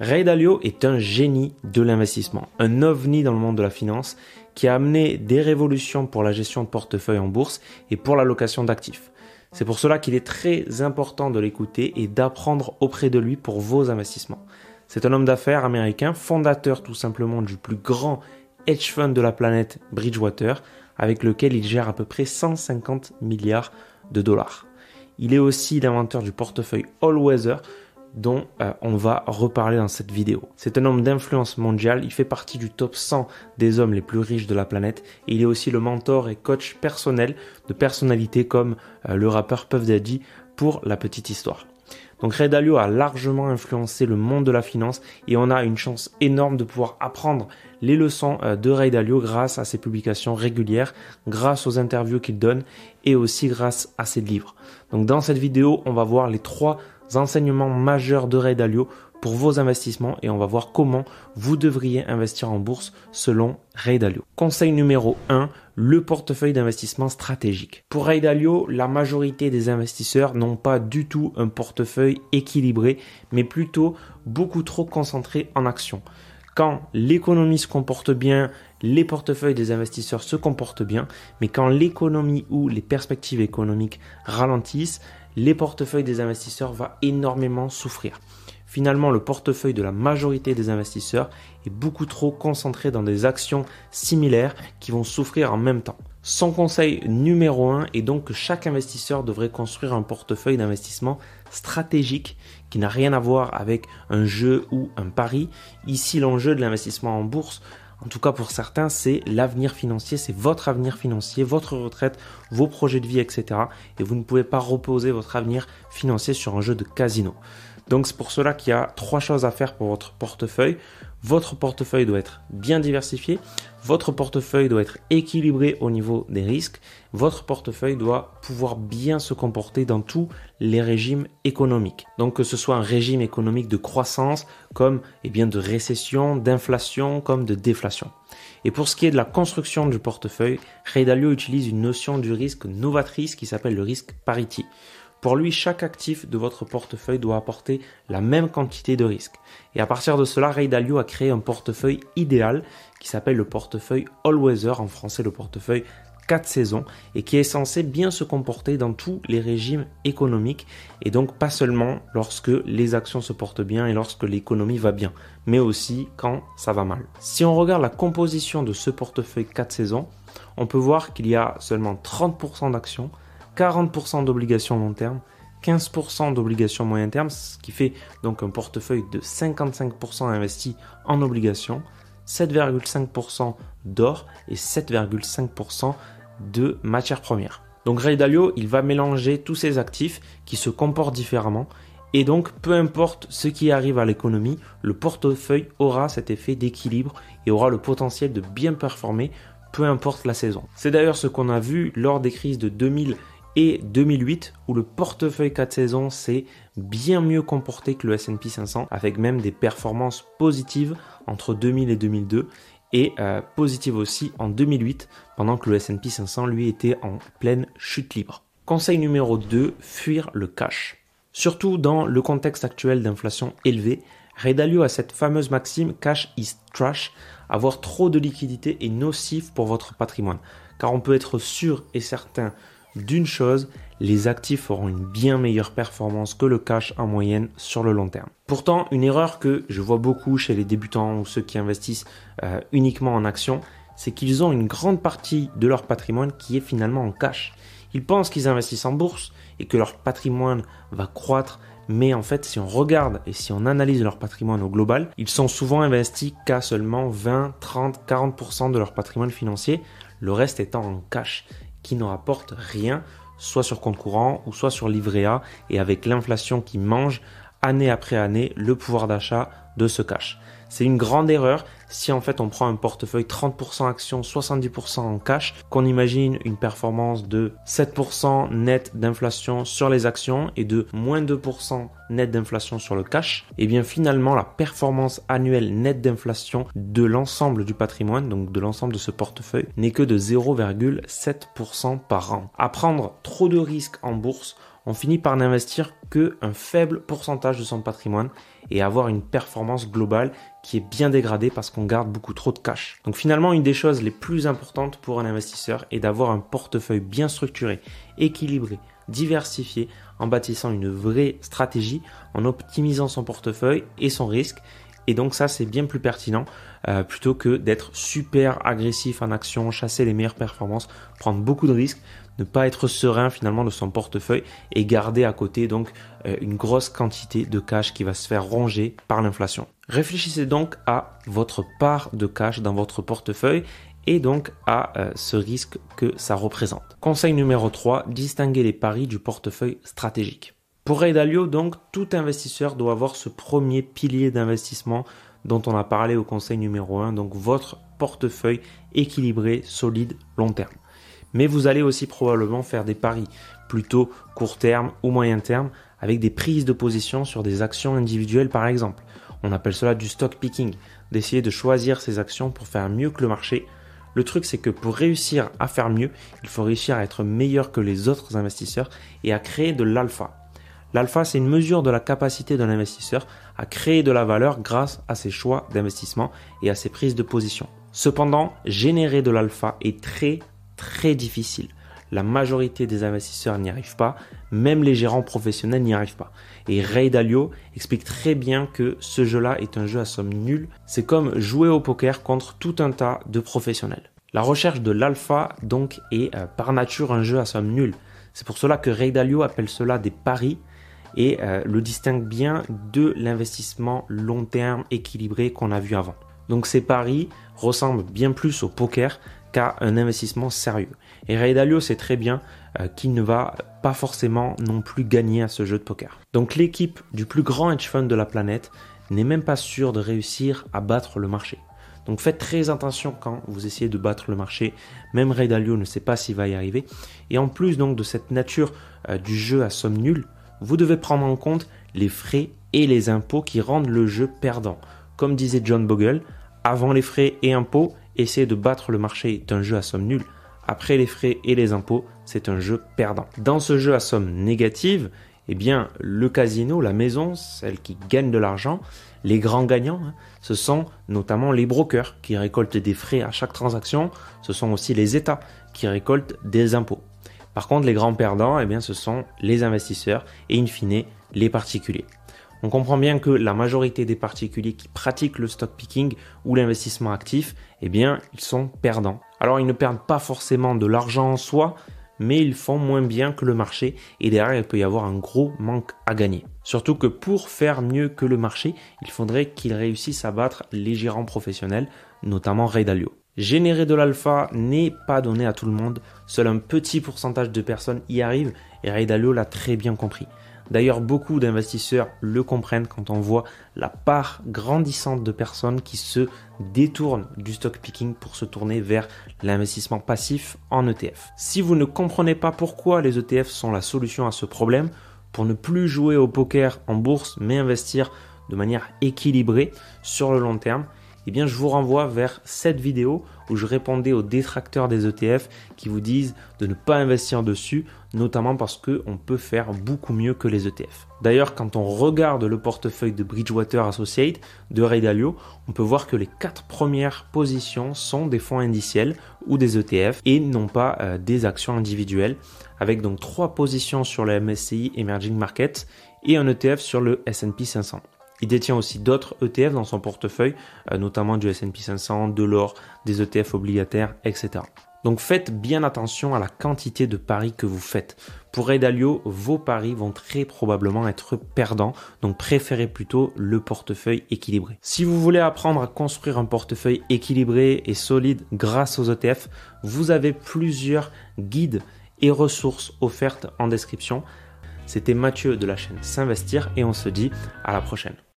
Ray Dalio est un génie de l'investissement, un ovni dans le monde de la finance qui a amené des révolutions pour la gestion de portefeuille en bourse et pour l'allocation d'actifs. C'est pour cela qu'il est très important de l'écouter et d'apprendre auprès de lui pour vos investissements. C'est un homme d'affaires américain, fondateur tout simplement du plus grand hedge fund de la planète Bridgewater, avec lequel il gère à peu près 150 milliards de dollars. Il est aussi l'inventeur du portefeuille All Weather, dont euh, on va reparler dans cette vidéo. C'est un homme d'influence mondiale, il fait partie du top 100 des hommes les plus riches de la planète il est aussi le mentor et coach personnel de personnalités comme euh, le rappeur Puff Daddy pour la petite histoire. Donc Ray Dalio a largement influencé le monde de la finance et on a une chance énorme de pouvoir apprendre les leçons euh, de Ray Dalio grâce à ses publications régulières, grâce aux interviews qu'il donne et aussi grâce à ses livres. Donc dans cette vidéo, on va voir les trois enseignements majeurs de Ray Dalio pour vos investissements et on va voir comment vous devriez investir en bourse selon Ray Dalio. Conseil numéro 1, le portefeuille d'investissement stratégique. Pour Ray Dalio, la majorité des investisseurs n'ont pas du tout un portefeuille équilibré, mais plutôt beaucoup trop concentré en actions. Quand l'économie se comporte bien, les portefeuilles des investisseurs se comportent bien, mais quand l'économie ou les perspectives économiques ralentissent, les portefeuilles des investisseurs vont énormément souffrir. Finalement, le portefeuille de la majorité des investisseurs est beaucoup trop concentré dans des actions similaires qui vont souffrir en même temps. Son conseil numéro 1 est donc que chaque investisseur devrait construire un portefeuille d'investissement stratégique qui n'a rien à voir avec un jeu ou un pari. Ici, l'enjeu de l'investissement en bourse, en tout cas pour certains, c'est l'avenir financier, c'est votre avenir financier, votre retraite, vos projets de vie, etc. Et vous ne pouvez pas reposer votre avenir financier sur un jeu de casino. Donc c'est pour cela qu'il y a trois choses à faire pour votre portefeuille. Votre portefeuille doit être bien diversifié, votre portefeuille doit être équilibré au niveau des risques, votre portefeuille doit pouvoir bien se comporter dans tous les régimes économiques. Donc que ce soit un régime économique de croissance, comme eh bien, de récession, d'inflation, comme de déflation. Et pour ce qui est de la construction du portefeuille, Ray Dalio utilise une notion du risque novatrice qui s'appelle le risque parity. Pour lui, chaque actif de votre portefeuille doit apporter la même quantité de risque. Et à partir de cela, Ray Dalio a créé un portefeuille idéal qui s'appelle le portefeuille All Weather, en français le portefeuille 4 saisons, et qui est censé bien se comporter dans tous les régimes économiques, et donc pas seulement lorsque les actions se portent bien et lorsque l'économie va bien, mais aussi quand ça va mal. Si on regarde la composition de ce portefeuille 4 saisons, on peut voir qu'il y a seulement 30% d'actions, 40% d'obligations long terme, 15% d'obligations moyen terme, ce qui fait donc un portefeuille de 55% investi en obligations, 7,5% d'or et 7,5% de matières premières. Donc Ray Dalio, il va mélanger tous ces actifs qui se comportent différemment et donc peu importe ce qui arrive à l'économie, le portefeuille aura cet effet d'équilibre et aura le potentiel de bien performer peu importe la saison. C'est d'ailleurs ce qu'on a vu lors des crises de 2000 et 2008 où le portefeuille 4 saisons s'est bien mieux comporté que le S&P 500 avec même des performances positives entre 2000 et 2002 et euh, positives aussi en 2008 pendant que le S&P 500 lui était en pleine chute libre. Conseil numéro 2, fuir le cash. Surtout dans le contexte actuel d'inflation élevée, Ray Dalio a cette fameuse maxime cash is trash, avoir trop de liquidité est nocif pour votre patrimoine car on peut être sûr et certain d'une chose, les actifs auront une bien meilleure performance que le cash en moyenne sur le long terme. Pourtant, une erreur que je vois beaucoup chez les débutants ou ceux qui investissent euh, uniquement en actions, c'est qu'ils ont une grande partie de leur patrimoine qui est finalement en cash. Ils pensent qu'ils investissent en bourse et que leur patrimoine va croître, mais en fait, si on regarde et si on analyse leur patrimoine au global, ils sont souvent investis qu'à seulement 20, 30, 40% de leur patrimoine financier, le reste étant en cash qui ne rapporte rien, soit sur compte courant ou soit sur livret A, et avec l'inflation qui mange année après année le pouvoir d'achat de ce cash. C'est une grande erreur si en fait on prend un portefeuille 30% actions, 70% en cash, qu'on imagine une performance de 7% net d'inflation sur les actions et de moins 2% net d'inflation sur le cash, et eh bien finalement la performance annuelle nette d'inflation de l'ensemble du patrimoine, donc de l'ensemble de ce portefeuille, n'est que de 0,7% par an. À prendre trop de risques en bourse, on finit par n'investir qu'un faible pourcentage de son patrimoine et avoir une performance globale qui est bien dégradée parce qu'on garde beaucoup trop de cash. Donc finalement, une des choses les plus importantes pour un investisseur est d'avoir un portefeuille bien structuré, équilibré, diversifié, en bâtissant une vraie stratégie, en optimisant son portefeuille et son risque. Et donc ça, c'est bien plus pertinent euh, plutôt que d'être super agressif en action, chasser les meilleures performances, prendre beaucoup de risques ne pas être serein finalement de son portefeuille et garder à côté donc euh, une grosse quantité de cash qui va se faire ronger par l'inflation. Réfléchissez donc à votre part de cash dans votre portefeuille et donc à euh, ce risque que ça représente. Conseil numéro 3, distinguer les paris du portefeuille stratégique. Pour Ray donc, tout investisseur doit avoir ce premier pilier d'investissement dont on a parlé au conseil numéro 1, donc votre portefeuille équilibré, solide, long terme. Mais vous allez aussi probablement faire des paris plutôt court terme ou moyen terme avec des prises de position sur des actions individuelles par exemple. On appelle cela du stock picking, d'essayer de choisir ces actions pour faire mieux que le marché. Le truc c'est que pour réussir à faire mieux, il faut réussir à être meilleur que les autres investisseurs et à créer de l'alpha. L'alpha, c'est une mesure de la capacité d'un investisseur à créer de la valeur grâce à ses choix d'investissement et à ses prises de position. Cependant, générer de l'alpha est très très difficile. La majorité des investisseurs n'y arrivent pas, même les gérants professionnels n'y arrivent pas. Et Ray Dalio explique très bien que ce jeu-là est un jeu à somme nulle. C'est comme jouer au poker contre tout un tas de professionnels. La recherche de l'alpha, donc, est euh, par nature un jeu à somme nulle. C'est pour cela que Ray Dalio appelle cela des paris et euh, le distingue bien de l'investissement long terme équilibré qu'on a vu avant. Donc ces paris ressemblent bien plus au poker qu'à un investissement sérieux. Et Ray Dalio sait très bien euh, qu'il ne va pas forcément non plus gagner à ce jeu de poker. Donc l'équipe du plus grand hedge fund de la planète n'est même pas sûre de réussir à battre le marché. Donc faites très attention quand vous essayez de battre le marché. Même Ray Dalio ne sait pas s'il va y arriver. Et en plus donc de cette nature euh, du jeu à somme nulle, vous devez prendre en compte les frais et les impôts qui rendent le jeu perdant. Comme disait John Bogle, avant les frais et impôts, essayer de battre le marché est un jeu à somme nulle. Après les frais et les impôts, c'est un jeu perdant. Dans ce jeu à somme négative, eh bien, le casino, la maison, celle qui gagne de l'argent, les grands gagnants, hein, ce sont notamment les brokers qui récoltent des frais à chaque transaction, ce sont aussi les États qui récoltent des impôts. Par contre, les grands perdants, eh bien, ce sont les investisseurs et in fine les particuliers. On comprend bien que la majorité des particuliers qui pratiquent le stock picking ou l'investissement actif, eh ils sont perdants. Alors, ils ne perdent pas forcément de l'argent en soi, mais ils font moins bien que le marché et derrière, il peut y avoir un gros manque à gagner. Surtout que pour faire mieux que le marché, il faudrait qu'ils réussissent à battre les gérants professionnels, notamment Ray Dalio. Générer de l'alpha n'est pas donné à tout le monde, seul un petit pourcentage de personnes y arrivent et Ray Dalio l'a très bien compris. D'ailleurs, beaucoup d'investisseurs le comprennent quand on voit la part grandissante de personnes qui se détournent du stock picking pour se tourner vers l'investissement passif en ETF. Si vous ne comprenez pas pourquoi les ETF sont la solution à ce problème, pour ne plus jouer au poker en bourse mais investir de manière équilibrée sur le long terme, eh bien je vous renvoie vers cette vidéo où je répondais aux détracteurs des ETF qui vous disent de ne pas investir dessus, notamment parce qu'on peut faire beaucoup mieux que les ETF. D'ailleurs, quand on regarde le portefeuille de Bridgewater Associates de Ray Dalio, on peut voir que les quatre premières positions sont des fonds indiciels ou des ETF et non pas euh, des actions individuelles, avec donc trois positions sur le MSCI Emerging Markets et un ETF sur le S&P 500. Il détient aussi d'autres ETF dans son portefeuille, euh, notamment du S&P 500, de l'or, des ETF obligataires, etc. Donc faites bien attention à la quantité de paris que vous faites. Pour Edalio, vos paris vont très probablement être perdants, donc préférez plutôt le portefeuille équilibré. Si vous voulez apprendre à construire un portefeuille équilibré et solide grâce aux ETF, vous avez plusieurs guides et ressources offertes en description. C'était Mathieu de la chaîne S'investir et on se dit à la prochaine.